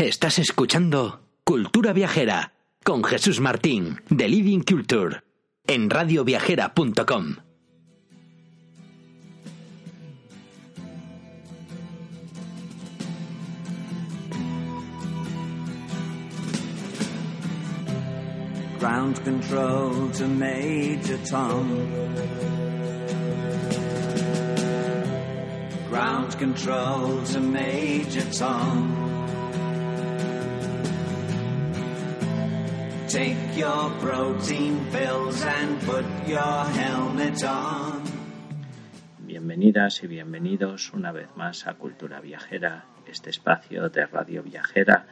Estás escuchando Cultura Viajera con Jesús Martín de Living Culture en radioviajera.com. Ground control to Major. Take your protein pills and put your helmet on. Bienvenidas y bienvenidos una vez más a Cultura Viajera, este espacio de Radio Viajera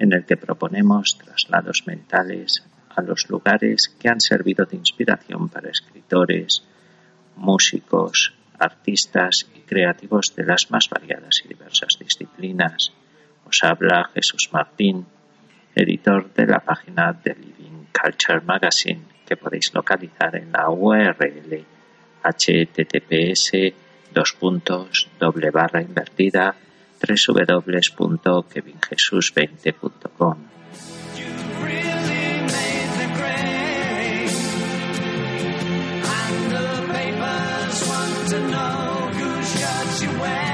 en el que proponemos traslados mentales a los lugares que han servido de inspiración para escritores, músicos, artistas y creativos de las más variadas y diversas disciplinas. Os habla Jesús Martín, editor de la página de Living Culture Magazine, que podéis localizar en la URL https dos puntos doble barra invertida www.kevinjesus20.com. to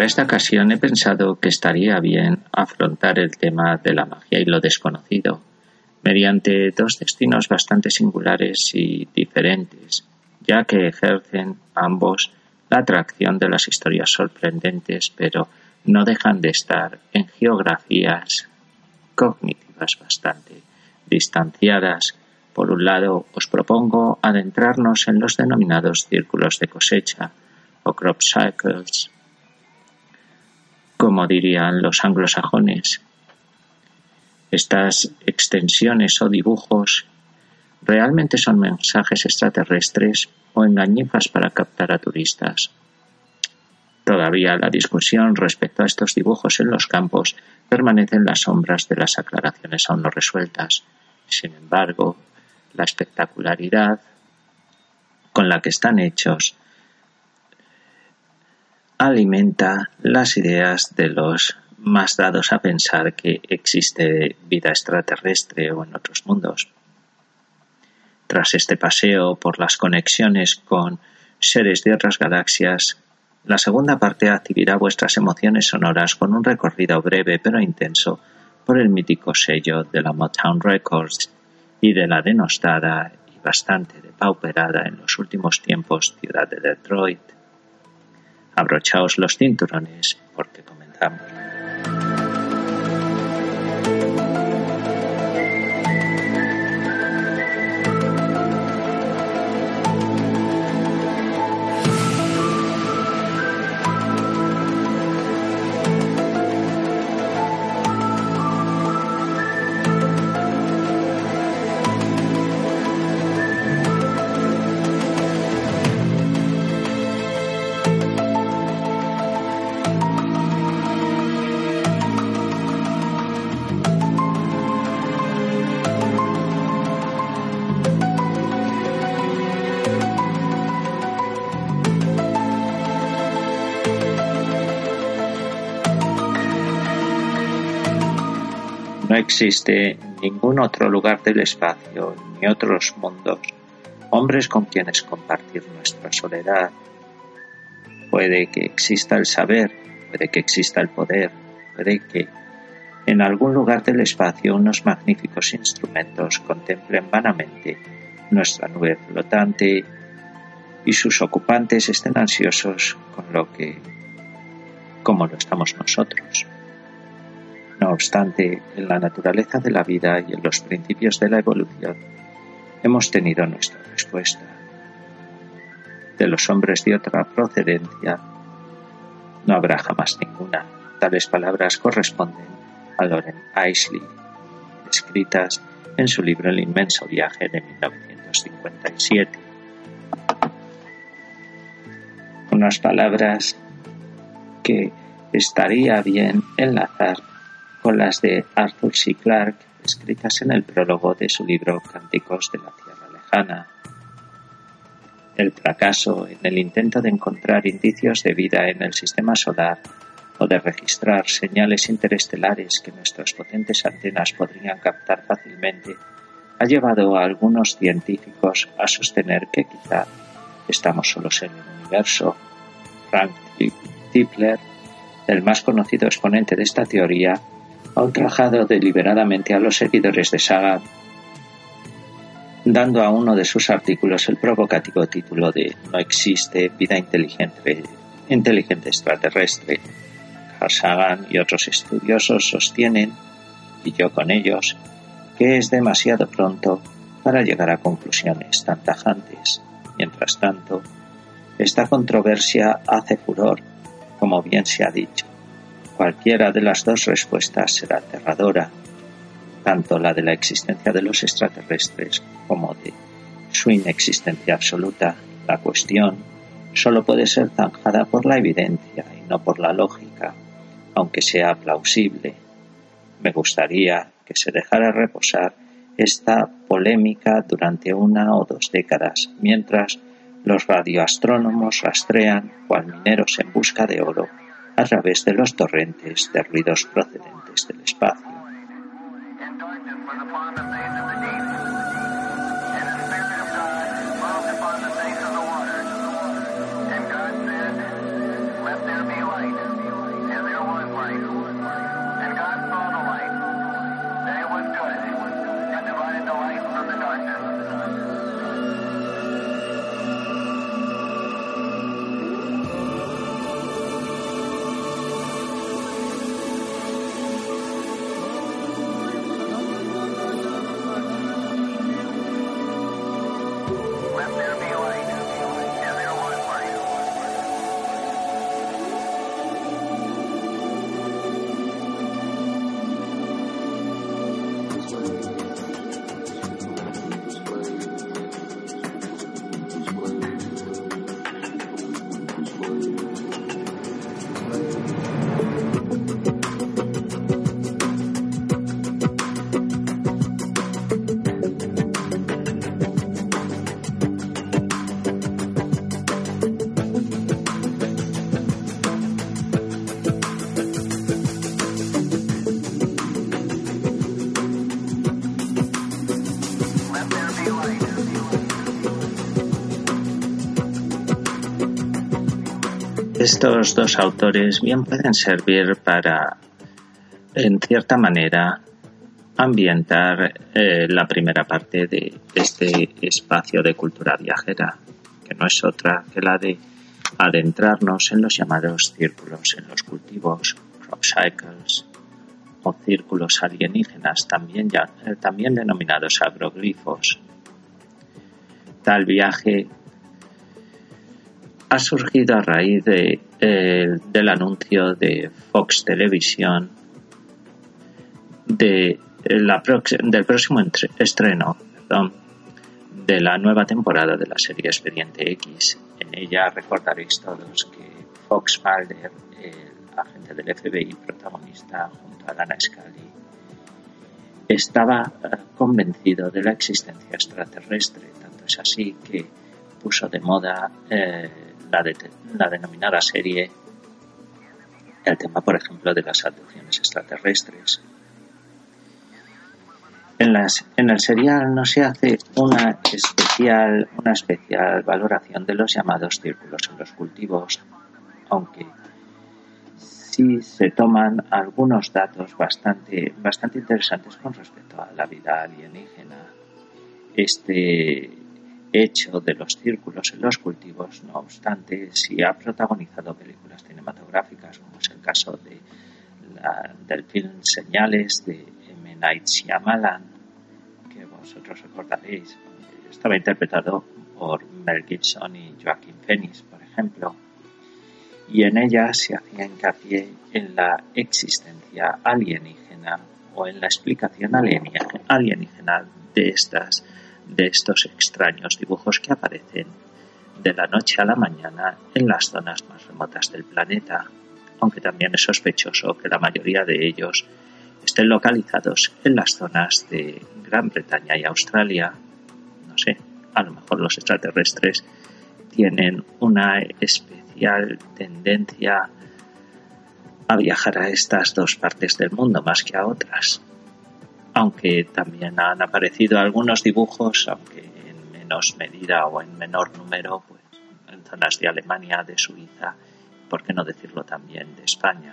Para esta ocasión he pensado que estaría bien afrontar el tema de la magia y lo desconocido mediante dos destinos bastante singulares y diferentes, ya que ejercen ambos la atracción de las historias sorprendentes, pero no dejan de estar en geografías cognitivas bastante distanciadas. Por un lado, os propongo adentrarnos en los denominados círculos de cosecha o crop cycles, como dirían los anglosajones. Estas extensiones o dibujos ¿Realmente son mensajes extraterrestres o engañifas para captar a turistas? Todavía la discusión respecto a estos dibujos en los campos permanece en las sombras de las aclaraciones aún no resueltas. Sin embargo, la espectacularidad con la que están hechos alimenta las ideas de los más dados a pensar que existe vida extraterrestre o en otros mundos. Tras este paseo por las conexiones con seres de otras galaxias, la segunda parte activará vuestras emociones sonoras con un recorrido breve pero intenso por el mítico sello de la Motown Records y de la denostada y bastante depauperada en los últimos tiempos ciudad de Detroit. Abrochaos los cinturones porque comenzamos. No existe ningún otro lugar del espacio ni otros mundos, hombres con quienes compartir nuestra soledad. Puede que exista el saber, puede que exista el poder, puede que en algún lugar del espacio unos magníficos instrumentos contemplen vanamente nuestra nube flotante y sus ocupantes estén ansiosos con lo que como lo estamos nosotros. No obstante, en la naturaleza de la vida y en los principios de la evolución hemos tenido nuestra respuesta. De los hombres de otra procedencia no habrá jamás ninguna. Tales palabras corresponden a Loren Aisley, escritas en su libro El inmenso viaje de 1957. Unas palabras que estaría bien enlazar con las de Arthur C. Clarke, escritas en el prólogo de su libro Cánticos de la Tierra Lejana. El fracaso en el intento de encontrar indicios de vida en el sistema solar o de registrar señales interestelares que nuestras potentes antenas podrían captar fácilmente ha llevado a algunos científicos a sostener que quizá estamos solos en el universo. Frank Tipler, el más conocido exponente de esta teoría, ha ultrajado deliberadamente a los seguidores de Sagan, dando a uno de sus artículos el provocativo título de No existe vida inteligente, inteligente extraterrestre. Carl Sagan y otros estudiosos sostienen, y yo con ellos, que es demasiado pronto para llegar a conclusiones tan tajantes. Mientras tanto, esta controversia hace furor, como bien se ha dicho. Cualquiera de las dos respuestas será aterradora, tanto la de la existencia de los extraterrestres como de su inexistencia absoluta. La cuestión solo puede ser zanjada por la evidencia y no por la lógica, aunque sea plausible. Me gustaría que se dejara reposar esta polémica durante una o dos décadas, mientras los radioastrónomos rastrean, cual mineros en busca de oro, a través de los torrentes de ruidos procedentes del espacio. Estos dos autores bien pueden servir para, en cierta manera, ambientar eh, la primera parte de este espacio de cultura viajera, que no es otra que la de adentrarnos en los llamados círculos en los cultivos, crop cycles, o círculos alienígenas, también, ya, eh, también denominados agroglifos. Tal viaje ha surgido a raíz de, eh, del anuncio de Fox Televisión de la del próximo estreno de la nueva temporada de la serie Expediente X. En ella recordaréis todos que Fox Mulder, el agente del FBI protagonista junto a Dana Scully, estaba eh, convencido de la existencia extraterrestre. Tanto es así que puso de moda eh, la, la denominada serie el tema, por ejemplo, de las abducciones extraterrestres. En, las, en el serial no se hace una especial, una especial valoración de los llamados círculos en los cultivos, aunque sí se toman algunos datos bastante, bastante interesantes con respecto a la vida alienígena. Este hecho de los círculos en los cultivos, no obstante, sí ha protagonizado películas cinematográficas, como es el caso de del film Señales de M. Night Shyamalan, que vosotros recordaréis, estaba interpretado por Mel Gibson y Joaquin Phoenix, por ejemplo, y en ella se hacía hincapié en la existencia alienígena o en la explicación alienígena de estas de estos extraños dibujos que aparecen de la noche a la mañana en las zonas más remotas del planeta, aunque también es sospechoso que la mayoría de ellos estén localizados en las zonas de Gran Bretaña y Australia. No sé, a lo mejor los extraterrestres tienen una especial tendencia a viajar a estas dos partes del mundo más que a otras. Aunque también han aparecido algunos dibujos, aunque en menos medida o en menor número, pues en zonas de Alemania, de Suiza, por qué no decirlo también de España.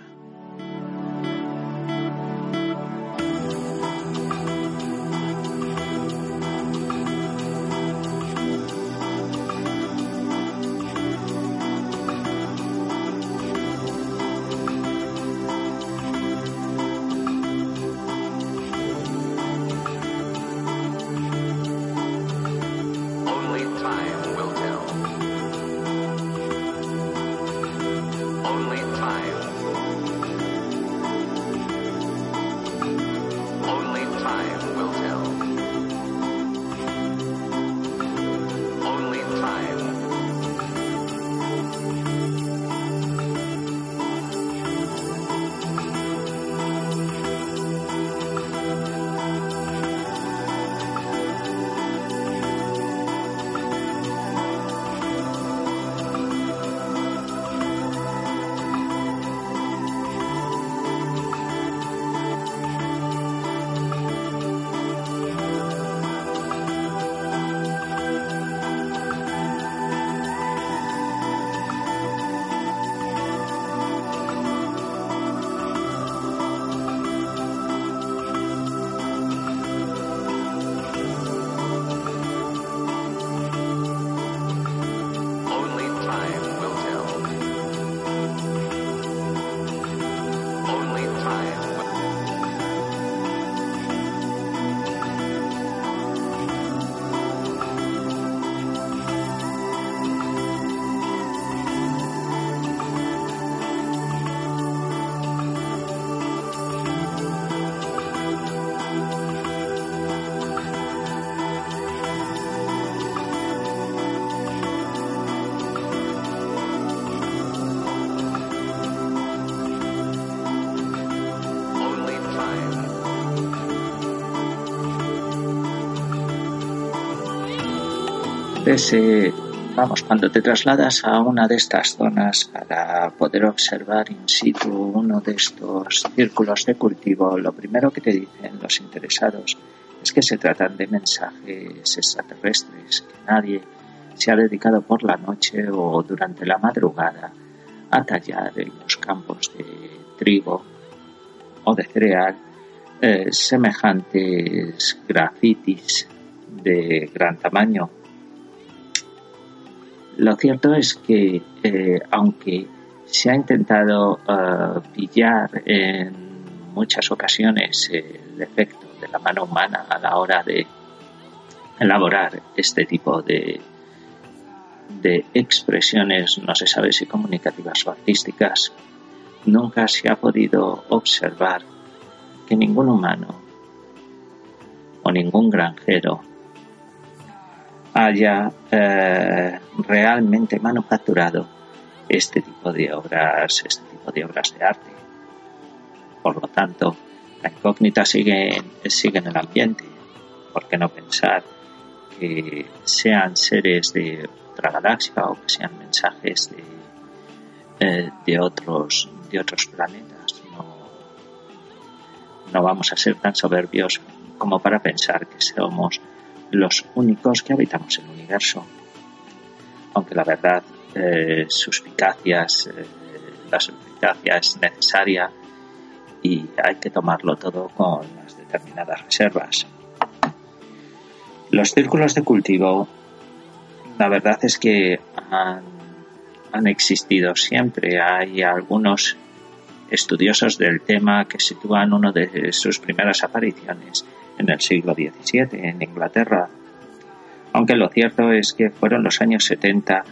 Ese, vamos, cuando te trasladas a una de estas zonas para poder observar in situ uno de estos círculos de cultivo, lo primero que te dicen los interesados es que se tratan de mensajes extraterrestres, que nadie se ha dedicado por la noche o durante la madrugada a tallar en los campos de trigo o de cereal eh, semejantes grafitis de gran tamaño. Lo cierto es que, eh, aunque se ha intentado eh, pillar en muchas ocasiones el efecto de la mano humana a la hora de elaborar este tipo de, de expresiones, no se sabe si comunicativas o artísticas, nunca se ha podido observar que ningún humano o ningún granjero haya eh, realmente manufacturado este tipo de obras, este tipo de obras de arte. Por lo tanto, la incógnita sigue, sigue en el ambiente. ¿Por qué no pensar que sean seres de otra galaxia o que sean mensajes de, eh, de otros de otros planetas? No, no vamos a ser tan soberbios como para pensar que somos los únicos que habitamos el universo. Aunque la verdad, eh, suspicacias, eh, la suspicacia es necesaria y hay que tomarlo todo con las determinadas reservas. Los círculos de cultivo, la verdad es que han, han existido siempre. Hay algunos estudiosos del tema que sitúan uno de sus primeras apariciones en el siglo XVII en Inglaterra. Aunque lo cierto es que fueron los años 70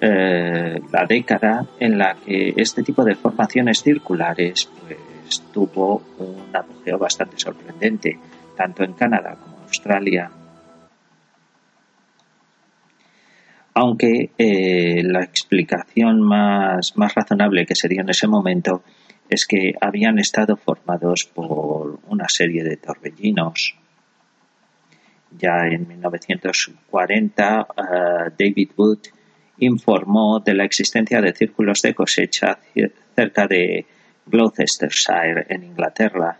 eh, la década en la que este tipo de formaciones circulares pues, tuvo un apogeo bastante sorprendente, tanto en Canadá como en Australia. Aunque eh, la explicación más, más razonable que se dio en ese momento es que habían estado formados por una serie de torbellinos. Ya en 1940, uh, David Wood informó de la existencia de círculos de cosecha cerca de Gloucestershire, en Inglaterra.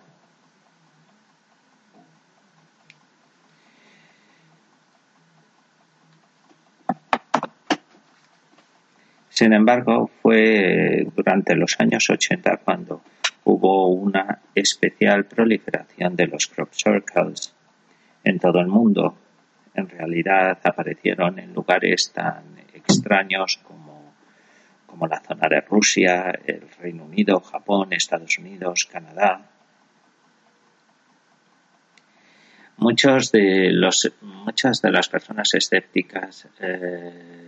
Sin embargo, fue durante los años 80 cuando hubo una especial proliferación de los crop circles en todo el mundo. En realidad aparecieron en lugares tan extraños como, como la zona de Rusia, el Reino Unido, Japón, Estados Unidos, Canadá. Muchos de los, muchas de las personas escépticas eh,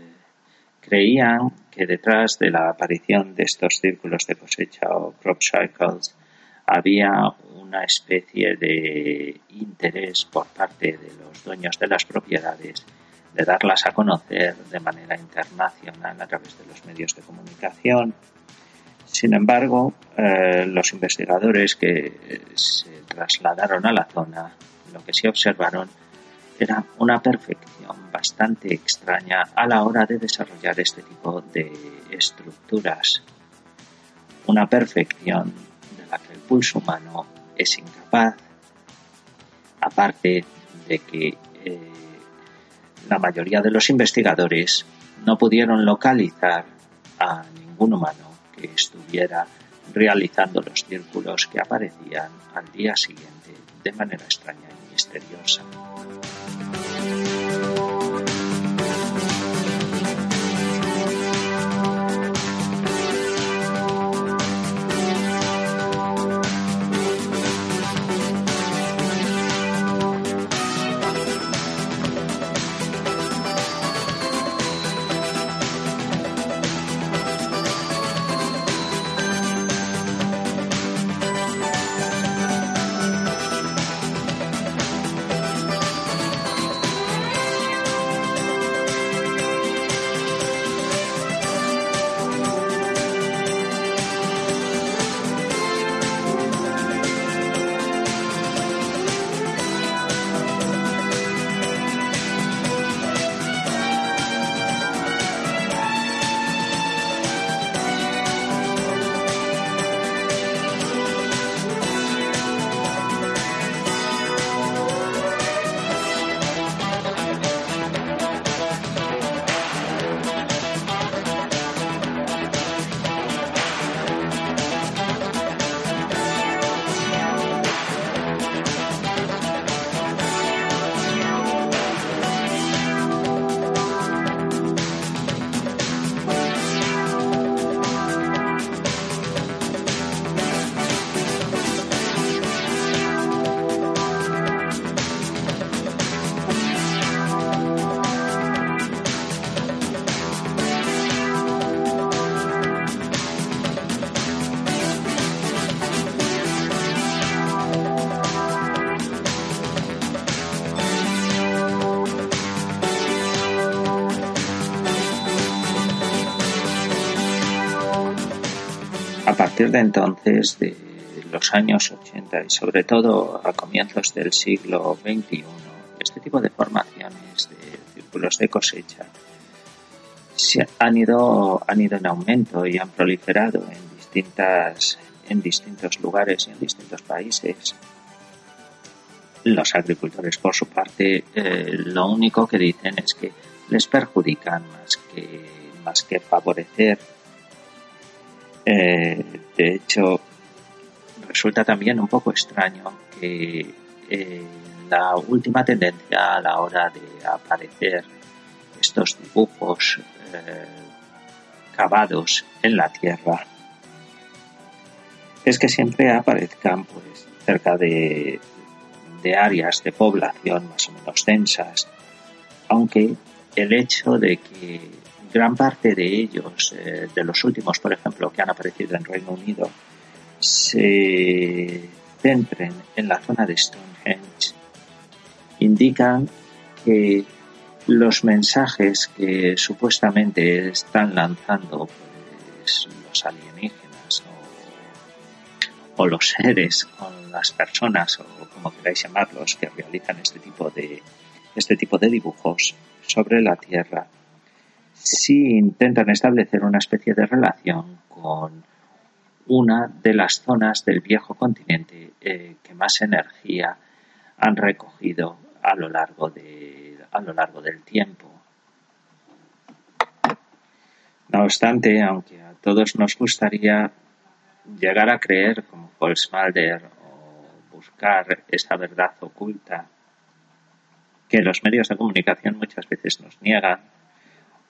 creían que detrás de la aparición de estos círculos de cosecha o crop cycles había una especie de interés por parte de los dueños de las propiedades de darlas a conocer de manera internacional a través de los medios de comunicación. Sin embargo, eh, los investigadores que se trasladaron a la zona lo que sí observaron era una perfección bastante extraña a la hora de desarrollar este tipo de estructuras. Una perfección de la que el pulso humano es incapaz, aparte de que eh, la mayoría de los investigadores no pudieron localizar a ningún humano que estuviera realizando los círculos que aparecían al día siguiente de manera extraña y misteriosa. Partir de entonces, de los años 80 y sobre todo a comienzos del siglo XXI, este tipo de formaciones de círculos de cosecha se han ido, han ido en aumento y han proliferado en distintas en distintos lugares y en distintos países. Los agricultores, por su parte, eh, lo único que dicen es que les perjudican más que, más que favorecer. Eh, de hecho, resulta también un poco extraño que eh, la última tendencia a la hora de aparecer estos dibujos eh, cavados en la tierra es que siempre aparezcan pues cerca de, de áreas de población más o menos densas, aunque el hecho de que gran parte de ellos, eh, de los últimos, por ejemplo, que han aparecido en Reino Unido, se centren en la zona de Stonehenge, indican que los mensajes que supuestamente están lanzando pues, los alienígenas o, o los seres o las personas o como queráis llamarlos que realizan este tipo de este tipo de dibujos sobre la Tierra sí intentan establecer una especie de relación con una de las zonas del viejo continente eh, que más energía han recogido a lo largo de a lo largo del tiempo. No obstante, aunque a todos nos gustaría llegar a creer como Holzmalder o buscar esa verdad oculta que los medios de comunicación muchas veces nos niegan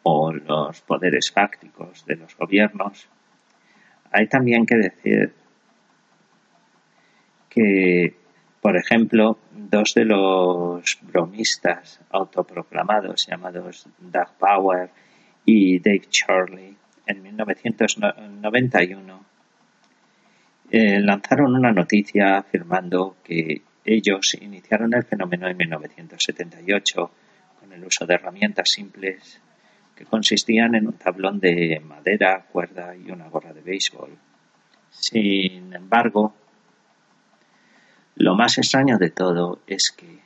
o los poderes fácticos de los gobiernos, hay también que decir que, por ejemplo, dos de los bromistas autoproclamados llamados Doug Bauer y Dave Charlie en 1991 eh, lanzaron una noticia afirmando que ellos iniciaron el fenómeno en 1978 con el uso de herramientas simples que consistían en un tablón de madera, cuerda y una gorra de béisbol. Sin embargo, lo más extraño de todo es que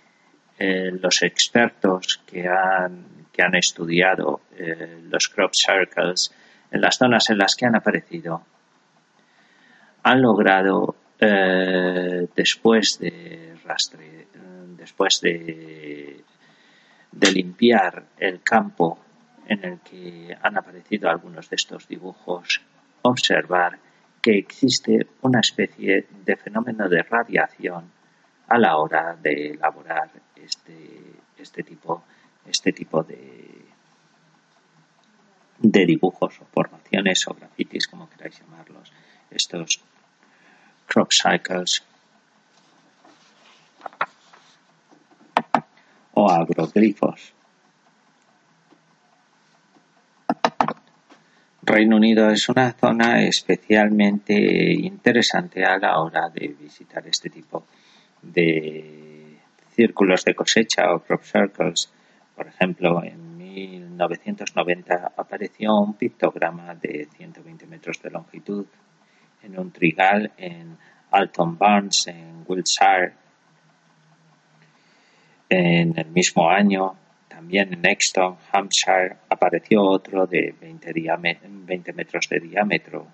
eh, los expertos que han, que han estudiado eh, los crop circles en las zonas en las que han aparecido han logrado eh, después de rastre, después de, de limpiar el campo en el que han aparecido algunos de estos dibujos, observar que existe una especie de fenómeno de radiación a la hora de elaborar este, este tipo, este tipo de, de dibujos o formaciones o grafitis, como queráis llamarlos, estos crop cycles o agroglifos. Reino Unido es una zona especialmente interesante a la hora de visitar este tipo de círculos de cosecha o crop circles. Por ejemplo, en 1990 apareció un pictograma de 120 metros de longitud en un trigal en Alton Barnes, en Wiltshire. En el mismo año, también en Exton, Hampshire, apareció otro de 20, 20 metros de diámetro.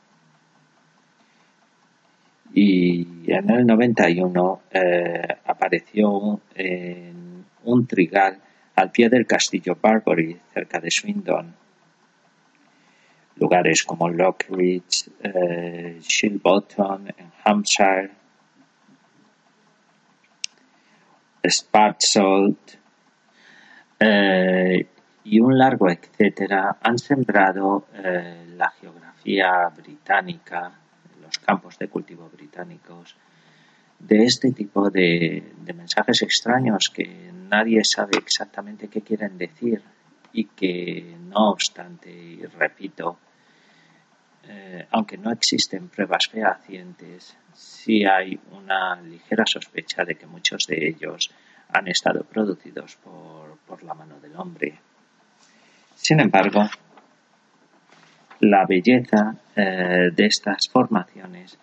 Y en el 91 eh, apareció en un trigal al pie del castillo Barbury, cerca de Swindon. Lugares como Lockridge, eh, en Hampshire, Spartsold, eh, y un largo etcétera han sembrado eh, la geografía británica, los campos de cultivo británicos, de este tipo de, mensajes extraños que nadie sabe exactamente qué quieren decir y que, no obstante, y repito, eh, aunque no existen pruebas fehacientes, sí hay una ligera sospecha de que muchos de ellos han estado producidos por, por la mano del hombre. Sin embargo, la belleza eh, de estas formaciones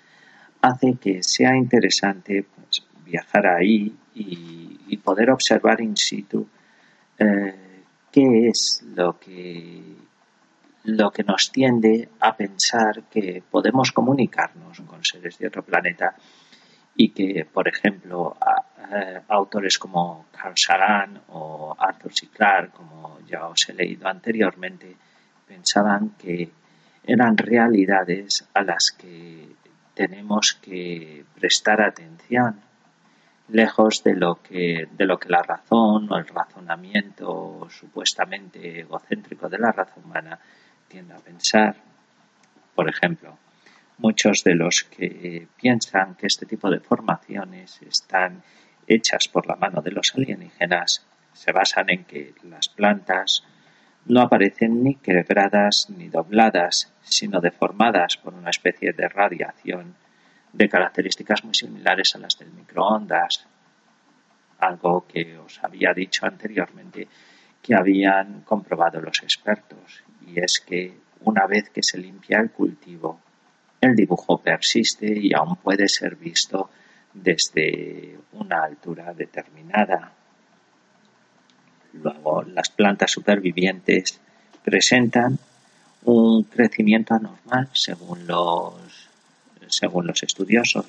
hace que sea interesante pues, viajar ahí y, poder observar in situ eh, qué es lo que lo que nos tiende a pensar que podemos comunicarnos con seres de otro planeta y que, por ejemplo, eh, autores como Carl Sagan o Arthur C. Como ya os he leído anteriormente, pensaban que eran realidades a las que tenemos que prestar atención, lejos de lo que, de lo que la razón o el razonamiento supuestamente egocéntrico de la raza humana tiende a pensar. Por ejemplo, muchos de los que piensan que este tipo de formaciones están hechas por la mano de los alienígenas se basan en que las plantas no aparecen ni quebradas ni dobladas, sino deformadas por una especie de radiación de características muy similares a las del microondas, algo que os había dicho anteriormente que habían comprobado los expertos, y es que una vez que se limpia el cultivo, el dibujo persiste y aún puede ser visto desde una altura determinada. Luego, las plantas supervivientes presentan un crecimiento anormal según los, según los estudiosos.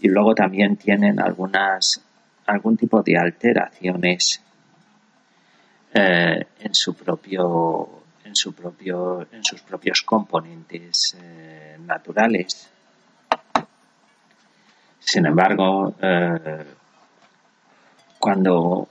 Y luego también tienen algunas, algún tipo de alteraciones eh, en su propio en su propio en sus propios componentes eh, naturales sin embargo eh, cuando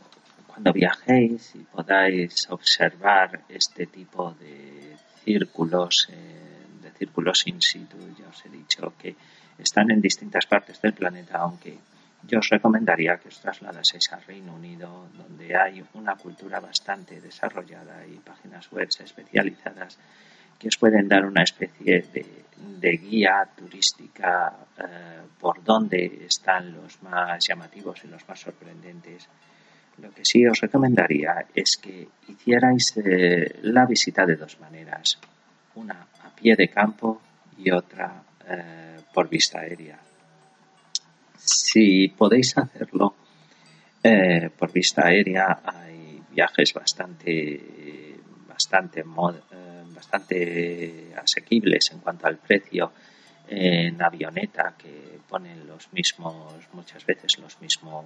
cuando viajéis y podáis observar este tipo de círculos eh, de círculos in situ ya os he dicho que están en distintas partes del planeta aunque yo os recomendaría que os trasladaseis al Reino Unido, donde hay una cultura bastante desarrollada y páginas web especializadas que os pueden dar una especie de, de guía turística eh, por dónde están los más llamativos y los más sorprendentes. Lo que sí os recomendaría es que hicierais eh, la visita de dos maneras, una a pie de campo y otra eh, por vista aérea si podéis hacerlo eh, por vista aérea, hay viajes bastante, bastante, mod, bastante asequibles en cuanto al precio en avioneta que ponen los mismos, muchas veces los mismos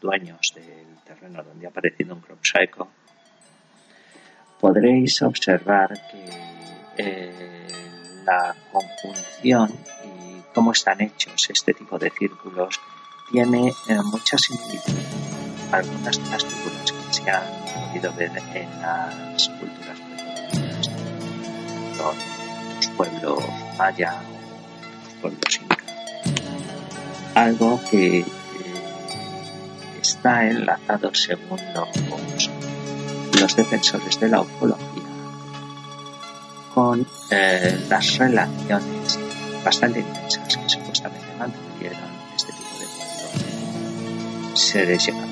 dueños del terreno donde ha aparecido un crop circle. Podréis observar que eh, la conjunción y cómo están hechos este tipo de círculos tiene eh, mucha similitud. Algunas de las figuras que se han podido ver en las culturas los pueblos maya o los pueblos inca. Algo que eh, está enlazado según los, los defensores de la ufología con eh, las relaciones bastante intensas que supuestamente mantuvieron este tipo de pueblos seres llegados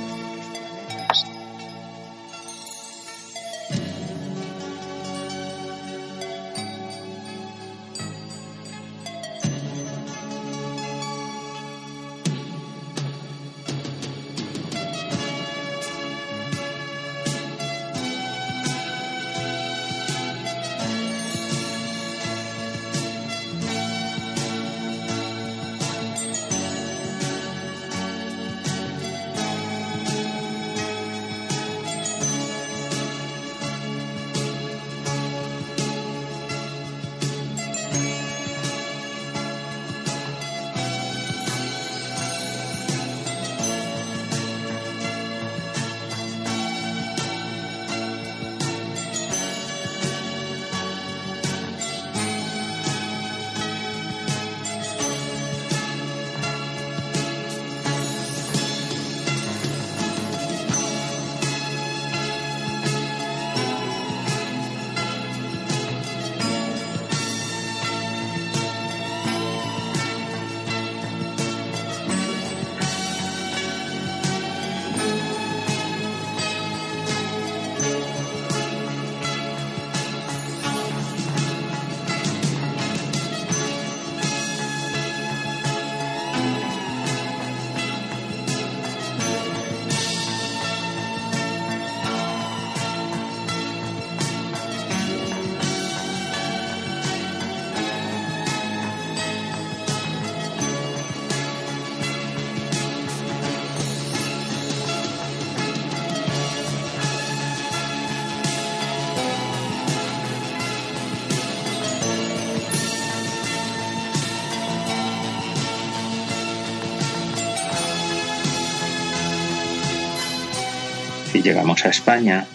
llegamos a España.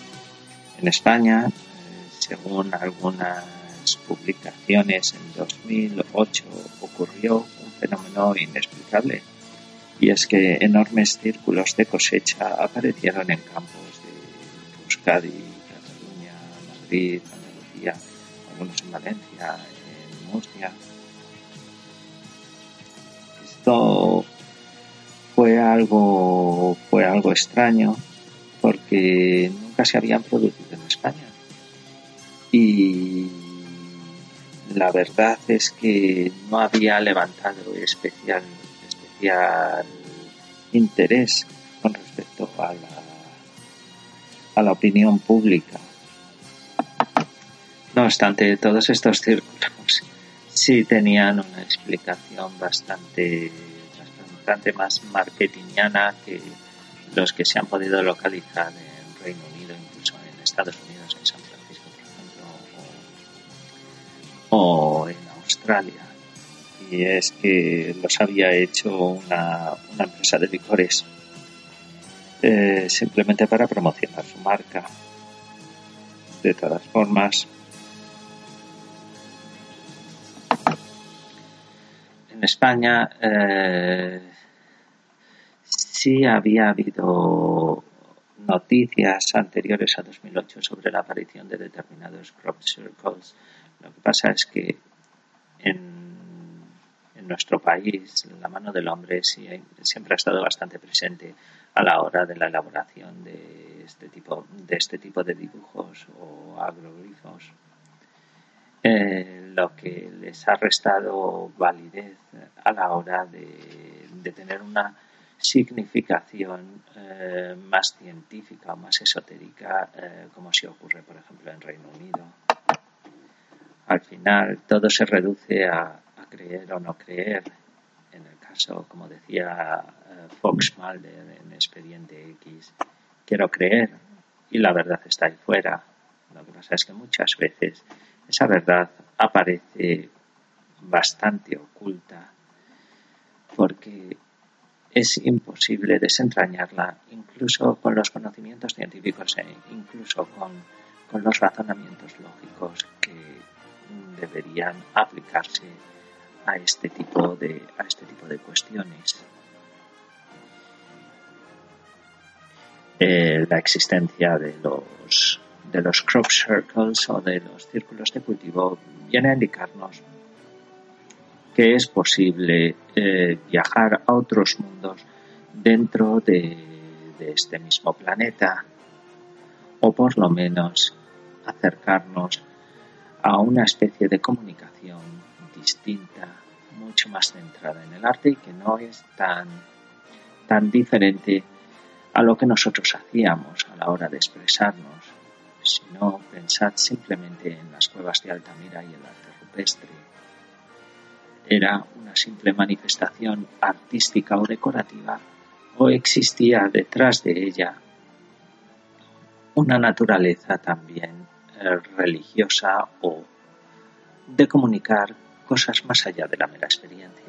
En España, eh, según algunas publicaciones, en 2008 ocurrió un fenómeno inexplicable. Y es que enormes círculos de cosecha aparecieron en campos de Euskadi, Cataluña, Madrid, Andalucía, algunos en Valencia, en Murcia. Esto fue algo, fue algo extraño porque nunca se habían producido en España. Y la verdad es que no había levantado especial, interés con respecto a la, a la opinión pública. No obstante, todos estos círculos sí tenían una explicación bastante, bastante más marketingiana que los que se han podido localizar en Reino Unido, incluso en Estados Unidos, en San Francisco, por ejemplo, o, en Australia. Y es que los había hecho una, una empresa de licores eh, simplemente para promocionar su marca. De todas formas, en España eh, sí había habido noticias anteriores a 2008 sobre la aparición de determinados crop circles. Lo que pasa es que en, en nuestro país la mano del hombre sí, siempre ha estado bastante presente a la hora de la elaboración de este tipo de, este tipo de dibujos o agroglifos eh, lo que les ha restado validez a la hora de, de tener una significación eh, más científica o más esotérica, eh, como si ocurre, por ejemplo, en Reino Unido. Al final, todo se reduce a, a creer o no creer. En el caso, como decía eh, Fox Mulder en Expediente X, quiero creer y la verdad está ahí fuera. Lo que pasa es que muchas veces esa verdad aparece bastante oculta porque es imposible desentrañarla incluso con los conocimientos científicos e incluso con, con los razonamientos lógicos que deberían aplicarse a este tipo de, a este tipo de cuestiones. Eh, la existencia de los de los crop circles o de los círculos de cultivo viene a indicarnos que es posible eh, viajar a otros mundos dentro de, de este mismo planeta o por lo menos acercarnos a una especie de comunicación distinta, mucho más centrada en el arte y que no es tan, tan diferente a lo que nosotros hacíamos a la hora de expresarnos, sino pensad simplemente en las cuevas de Altamira y el arte rupestre. Era una simple manifestación artística o decorativa, o existía detrás de ella una naturaleza también eh, religiosa o de comunicar cosas más allá de la mera experiencia.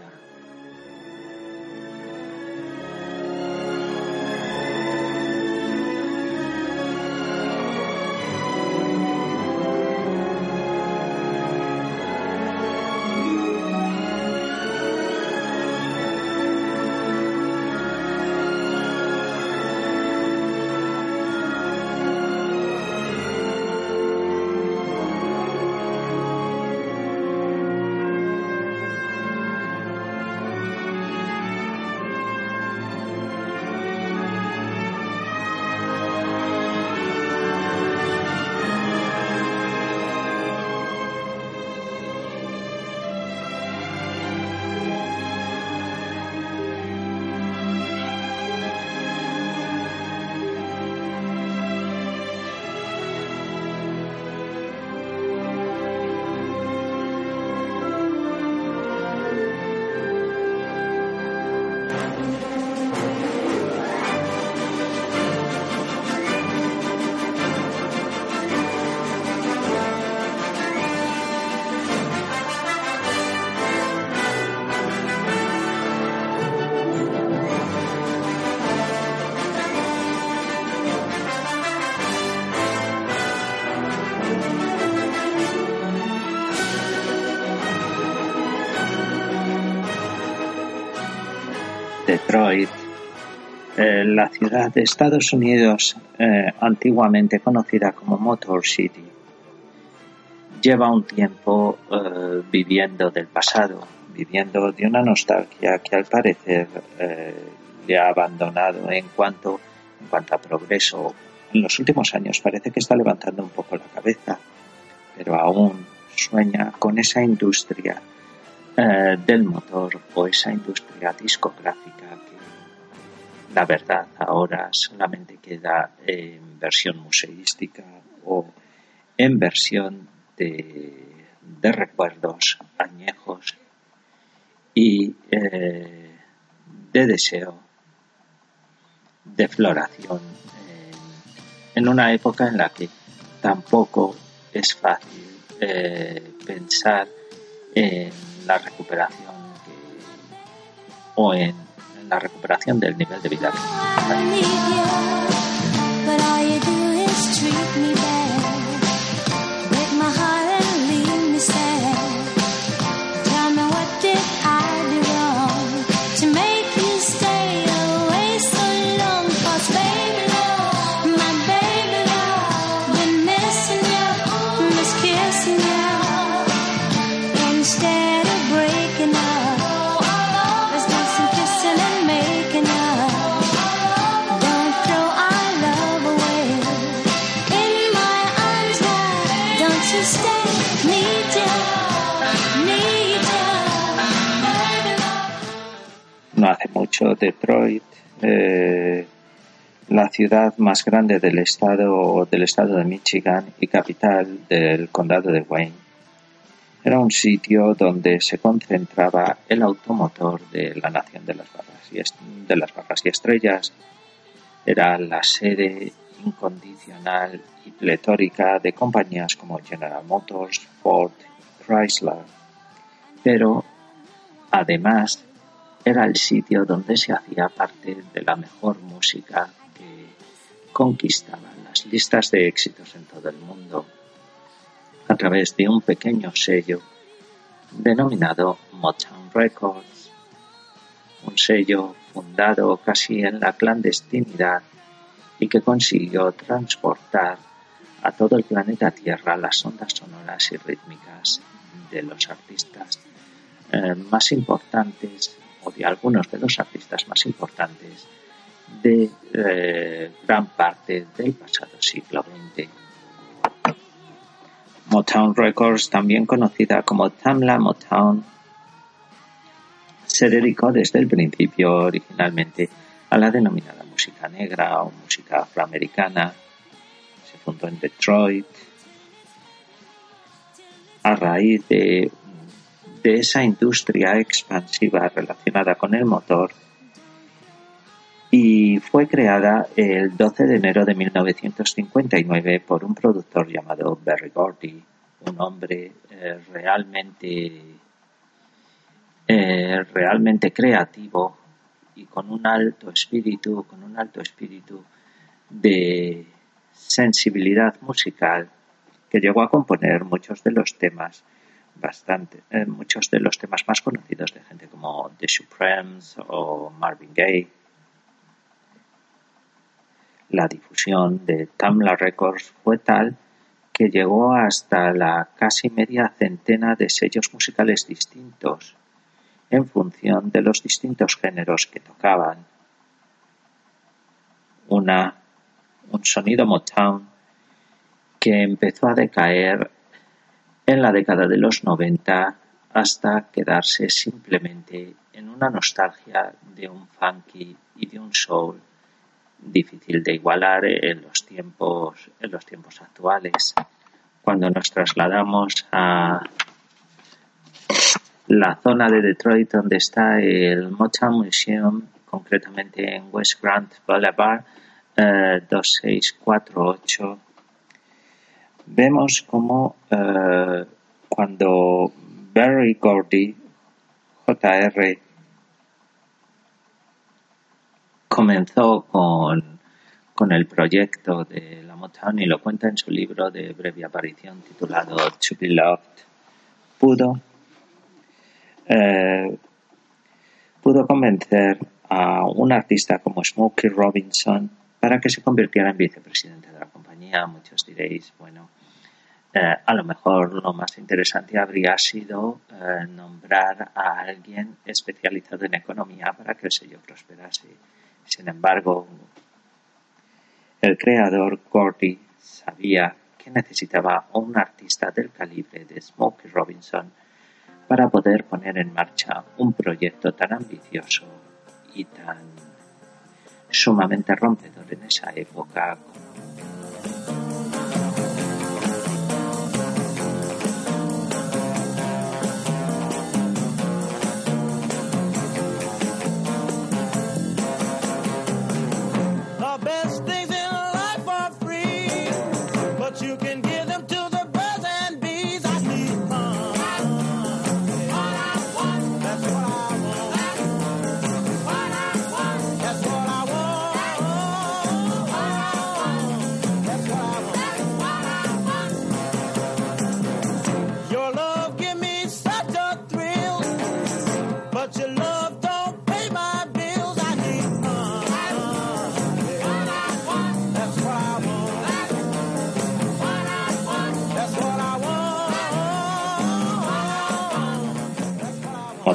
Detroit, eh, la ciudad de Estados Unidos eh, antiguamente conocida como Motor City. Lleva un tiempo eh, viviendo del pasado, viviendo de una nostalgia que al parecer eh, le ha abandonado en cuanto, en cuanto a progreso. En los últimos años parece que está levantando un poco la cabeza, pero aún sueña con esa industria eh, del motor o esa industria discográfica que la verdad ahora solamente queda en versión museística o en versión de, recuerdos añejos y eh, de deseo de floración en, en una época en la que tampoco es fácil eh, pensar en la recuperación que- o en, en la recuperación del nivel de vida. Mucho Detroit, eh, la ciudad más grande del estado del estado de Michigan y capital del condado de Wayne. Era un sitio donde se concentraba el automotor de la nación de las barras y, de las barras y estrellas. Era la sede incondicional y pletórica de compañías como General Motors, Ford, Chrysler. Pero además era el sitio donde se hacía parte de la mejor música que conquistaba las listas de éxitos en todo el mundo a través de un pequeño sello denominado Motown Records, un sello fundado casi en la clandestinidad y que consiguió transportar a todo el planeta Tierra las ondas sonoras y rítmicas de los artistas eh, más importantes o de algunos de los artistas más importantes de eh, gran parte del pasado siglo XX. Motown Records, también conocida como Tamla Motown, se dedicó desde el principio originalmente a la denominada música negra o música afroamericana. Se fundó en Detroit a raíz de, de esa industria expansiva relacionada con el motor y fue creada el 12 de enero de 1959 por un productor llamado Berry Gordy, un hombre eh, realmente eh, realmente creativo y con un alto espíritu, con un alto espíritu de sensibilidad musical que llegó a componer muchos de los temas bastante eh, muchos de los temas más conocidos de gente como The Supremes o Marvin Gaye la difusión de Tamla Records fue tal que llegó hasta la casi media centena de sellos musicales distintos en función de los distintos géneros que tocaban. Una, un sonido Motown que empezó a decaer en la década de los 90 hasta quedarse simplemente en una nostalgia de un funky y de un soul difícil de igualar en los tiempos en los tiempos actuales. Cuando nos trasladamos a la zona de Detroit donde está el Motown Museum concretamente en West Grant Boulevard eh, 2648 vemos como eh, cuando Barry Gordy JR comenzó con, con el proyecto de la Motown y lo cuenta en su libro de breve aparición titulado To Be Loved, pudo, eh, pudo convencer a un artista como Smokey Robinson para que se convirtiera en vicepresidente de la compañía. Muchos diréis, bueno, eh, a lo mejor lo más interesante habría sido eh, nombrar a alguien especializado en economía para que el sello prosperase. Sin embargo, el creador Gordy sabía que necesitaba un artista del calibre de Smokey Robinson para poder poner en marcha un proyecto tan ambicioso y tan sumamente rompedor en esa época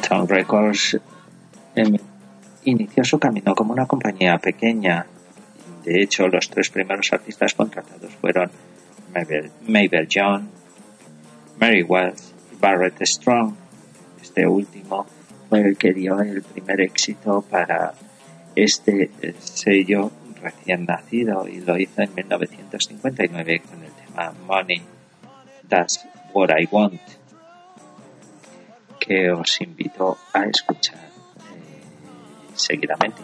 Motown Records em, inició su camino como una compañía pequeña. De hecho, los tres primeros artistas contratados fueron Mabel, Mabel John, Mary Wells y Barrett Strong. Este último fue el que dio el primer éxito para este eh, sello recién nacido y lo hizo en 1959 con el tema Money, That's What I Want que os invito a escuchar eh, seguidamente.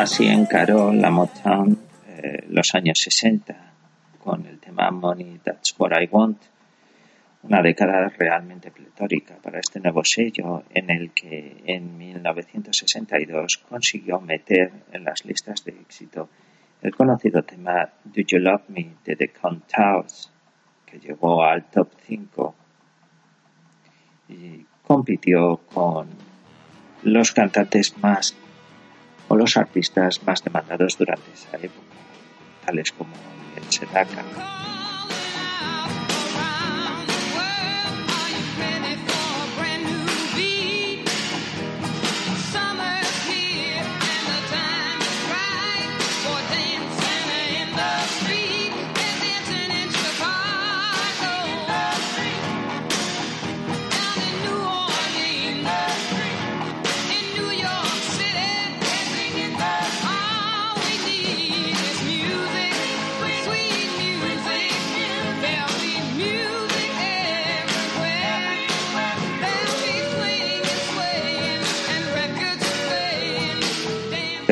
Así encaró la Motown eh, los años 60 con el tema Money, That's What I Want, una década realmente pletórica para este nuevo sello en el que en 1962 consiguió meter en las listas de éxito el conocido tema Do You Love Me de The Countess, que llegó al top 5 y compitió con los cantantes más o los artistas más demandados durante esa época, tales como el Sedaka.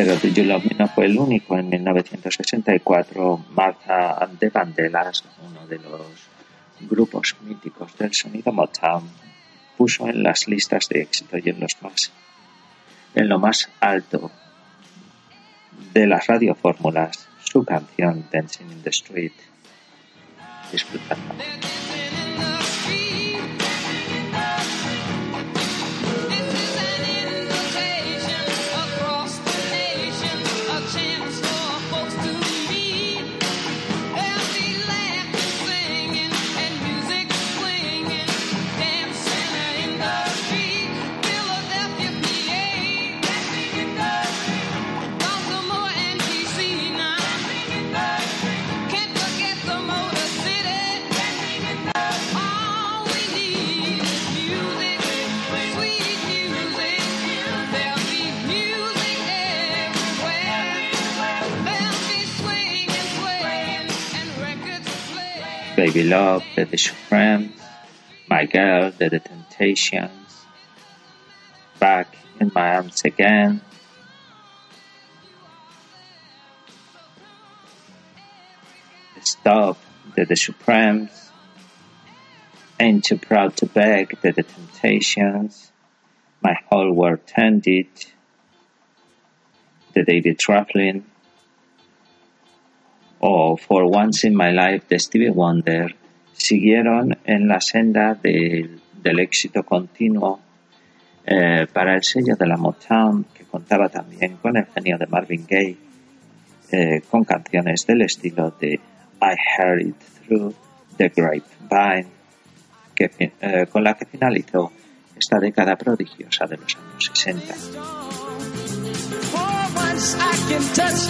Pero Do fue el único. En 1964, Martha and the Vandellas, uno de los grupos míticos del sonido Motown, puso en las listas de éxito y en los más en lo más alto de las radiofórmulas su canción Dancing in the Street. Disfrutando. Baby Love de The Supremes, My Girl The Temptations, Back in My Arms Again, Stop de The Supremes, Ain't Too Proud to Beg de The Temptations, My Whole World Turned de David Trafflin, o For Once in My Life de Stevie Wonder siguieron en la senda del, éxito continuo eh, para el sello de la Motown, que contaba también con el genio de Marvin Gaye, eh, con canciones del estilo de I Heard It Through the Grapevine, que, eh, con la que finalizó esta década prodigiosa de los años 60. Once I can touch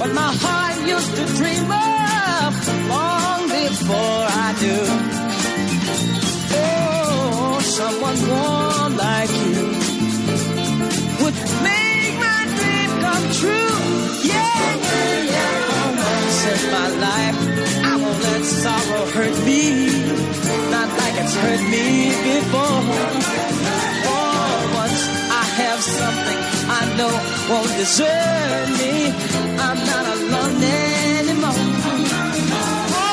what my heart used to dream of long before I knew. Oh, someone warm like you would make my dream come true. Yeah, yeah, yeah. Once in my life, I won't let sorrow hurt me. Not like it's hurt me before. For once I have something I know won't desert me. I'm not alone anymore. For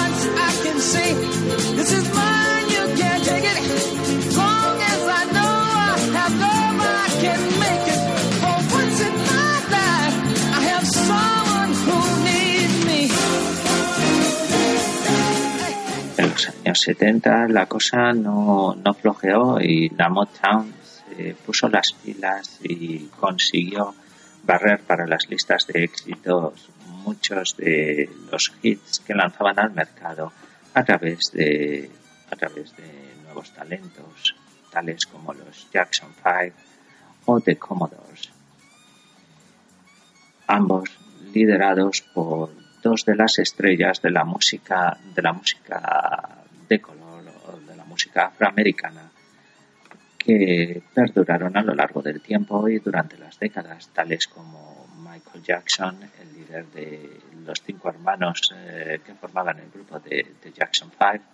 once I can say, this is mine, you can't take it. Long as I know I have love, I can make it. For once in my life, I have someone who needs me. En los años 70 la cosa no, no flojeó y la Motown se puso las pilas y consiguió barrer para las listas de éxitos muchos de los hits que lanzaban al mercado a través de, a través de nuevos talentos, tales como los Jackson 5 o The Commodores. Ambos liderados por dos de las estrellas de la música de la música de color o de la música afroamericana que perduraron a lo largo del tiempo y durante las décadas, tales como Michael Jackson, el líder de los cinco hermanos eh, que formaban el grupo de, de Jackson 5,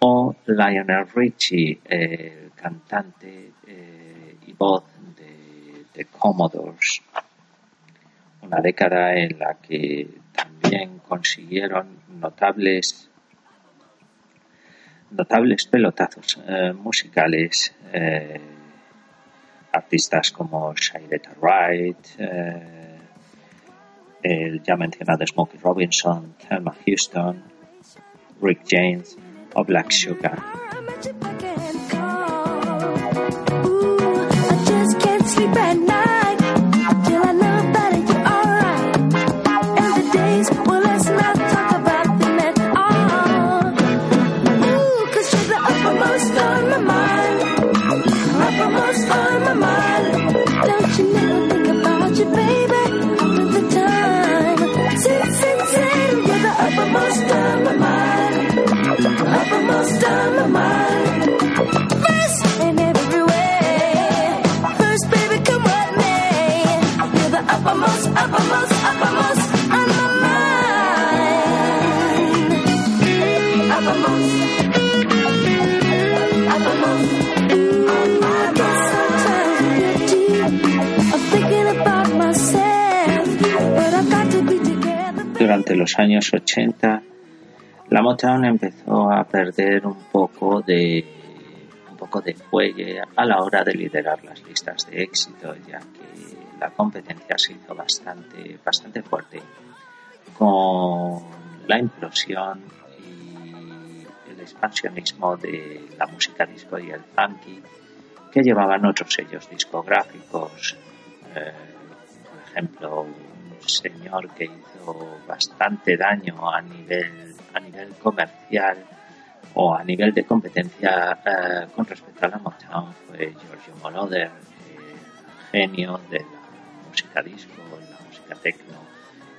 o Lionel Richie, el cantante eh, y voz de, de Commodores. Una década en la que también consiguieron notables notables pelotazos eh, musicales eh, artistas como Shaileta Wright eh, el ya mencionado Smokey Robinson Thelma Houston Rick James o Black Sugar durante los años 80 la Motown empezó a perder un poco de un poco de fuelle a la hora de liderar las listas de éxito ya que la competencia se hizo bastante bastante fuerte con la implosión y el expansionismo de la música disco y el funky que llevaban otros sellos discográficos eh, por ejemplo un señor que hizo bastante daño a nivel a nivel comercial o a nivel de competencia eh, con respecto a la Motown fue Giorgio Moroder, eh, genio de la música disco, la música techno,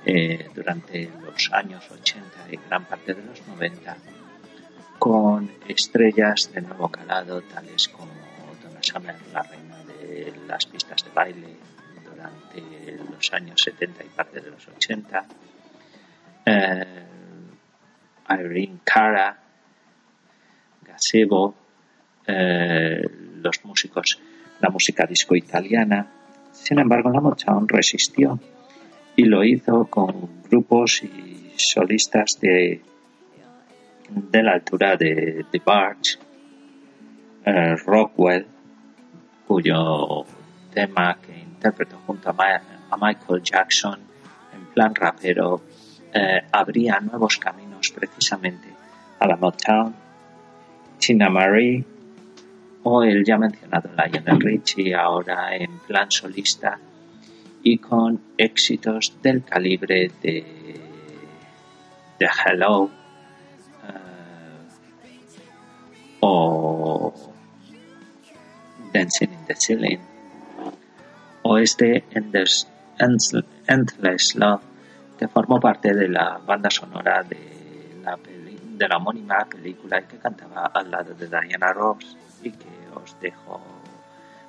eh, durante los años 80 y gran parte de los 90, con estrellas de nuevo calado, tales como Donna Summer, la reina de las pistas de baile durante los años 70 y parte de los 80. Eh, Irene Cara, Gazebo, eh, los músicos, la música disco italiana. Sin embargo, la Motown resistió y lo hizo con grupos y solistas de, de la altura de, de Barge, eh, Rockwell, cuyo tema que interpretó junto a, Ma- a Michael Jackson en plan rapero eh, nuevos caminos precisamente a la Motown, Tina Marie o el ya mencionado Lionel Richie ahora en plan solista y con éxitos del calibre de, de Hello eh, o Dancing in the Ceiling o este Endless, Endless- Love que formó parte de la banda sonora de la, peli- de la homónima película y que cantaba al lado de Diana Ross y que os dejo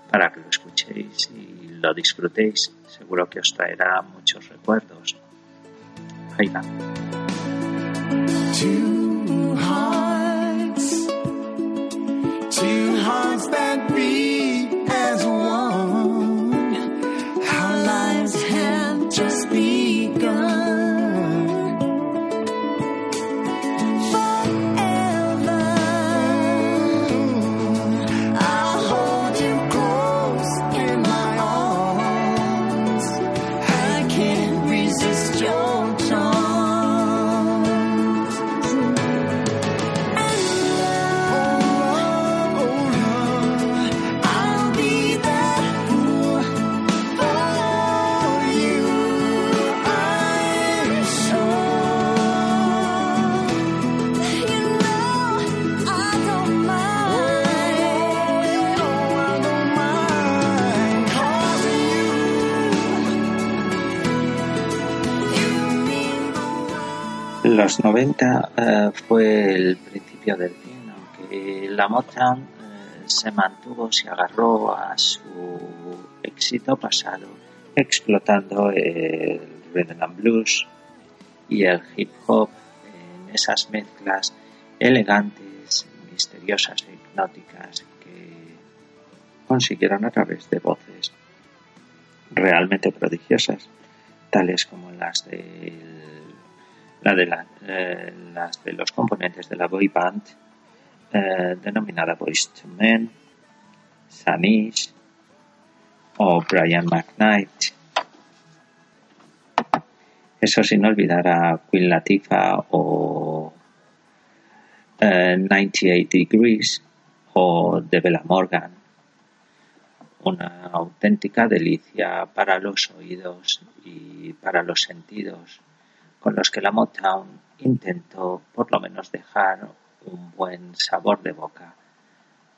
para que lo escuchéis y lo disfrutéis. Seguro que os traerá muchos recuerdos. Hearts, two Los 90 eh, fue el principio del fin, aunque la Motown eh, se mantuvo, se agarró a su éxito pasado, explotando el rhythm and blues y el hip hop en esas mezclas elegantes, misteriosas e hipnóticas que consiguieron a través de voces realmente prodigiosas, tales como las del la de, eh, las de los componentes de la boy band eh, denominada Boys to Men, Sanish o Brian McKnight. Eso sin olvidar a Queen Latifah o eh, 98 Degrees o de Bella Morgan. Una auténtica delicia para los oídos y para los sentidos con los que la Motown intentó por lo menos dejar un buen sabor de boca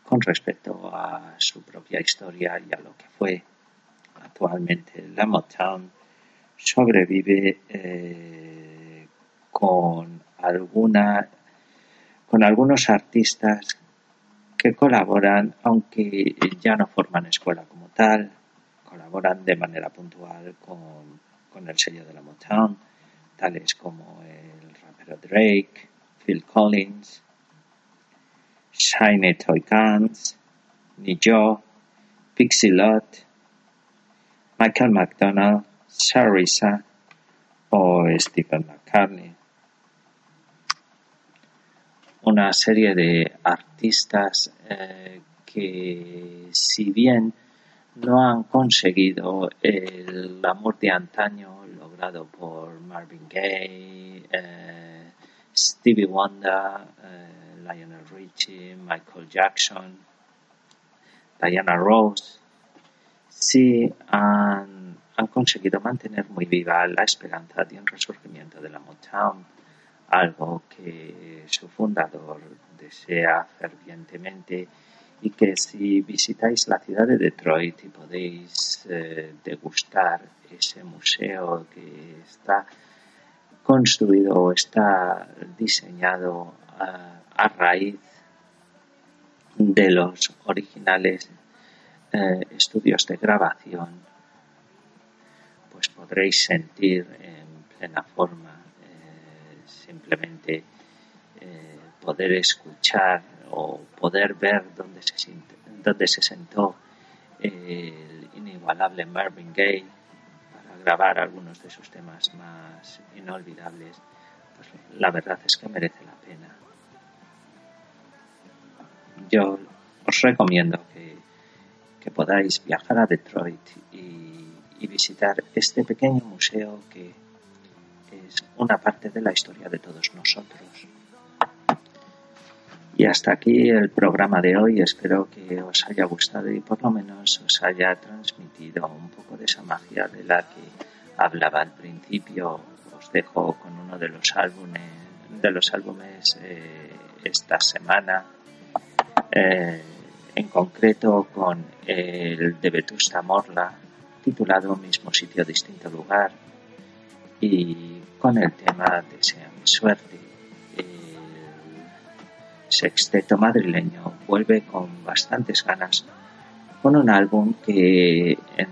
con respecto a su propia historia y a lo que fue. Actualmente la Motown sobrevive eh, con alguna con algunos artistas que colaboran, aunque ya no forman escuela como tal, colaboran de manera puntual con, con el sello de la Motown, tales como el rapero Drake, Phil Collins, Shiny Toy Guns, Ni Joe, Pixie Lott, Michael McDonald, Sarisa o Stephen McCartney. Una serie de artistas eh, que si bien no han conseguido el amor de antaño por Marvin Gaye, eh, Stevie Wonder, eh, Lionel Richie, Michael Jackson, Diana Ross, sí han conseguido mantener muy viva la esperanza de un resurgimiento de la Motown, algo que su fundador desea fervientemente y que si visitáis la ciudad de Detroit y podéis eh, degustar ese museo que está construido o está diseñado a, raíz de los originales eh, estudios de grabación, pues podréis sentir en plena forma eh, simplemente poder escuchar o poder ver dónde se, sentó el inigualable Marvin Gaye para grabar algunos de sus temas más inolvidables, pues la verdad es que merece la pena. Yo os recomiendo que, que podáis viajar a Detroit y visitar este pequeño museo que es una parte de la historia de todos nosotros. Y hasta aquí el programa de hoy. Espero que os haya gustado y por lo menos os haya transmitido un poco de esa magia de la que hablaba al principio. Os dejo con uno de los álbumes, de los álbumes eh, esta semana. Eh, en concreto con el de Vetusta Morla, titulado Mismo sitio, distinto lugar, y con el tema Deseame suerte. Sexteto madrileño vuelve con bastantes ganas con un álbum que en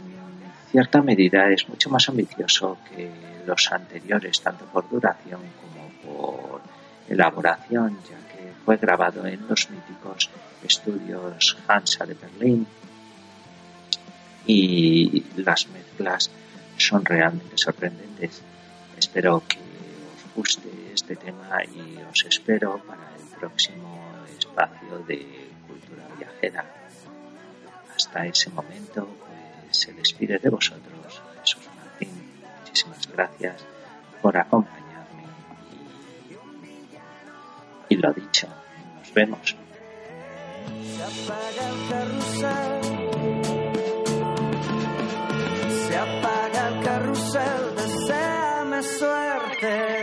cierta medida es mucho más ambicioso que los anteriores, tanto por duración como por elaboración, ya que fue grabado en los míticos estudios Hansa de Berlín y las mezclas son realmente sorprendentes. Espero que guste este tema y os espero para el próximo espacio de cultura viajera. Hasta ese momento, pues se despide de vosotros Jesús Martín. Muchísimas gracias por acompañarme y, y lo dicho, nos vemos. Se apaga el carrusel. Se suerte.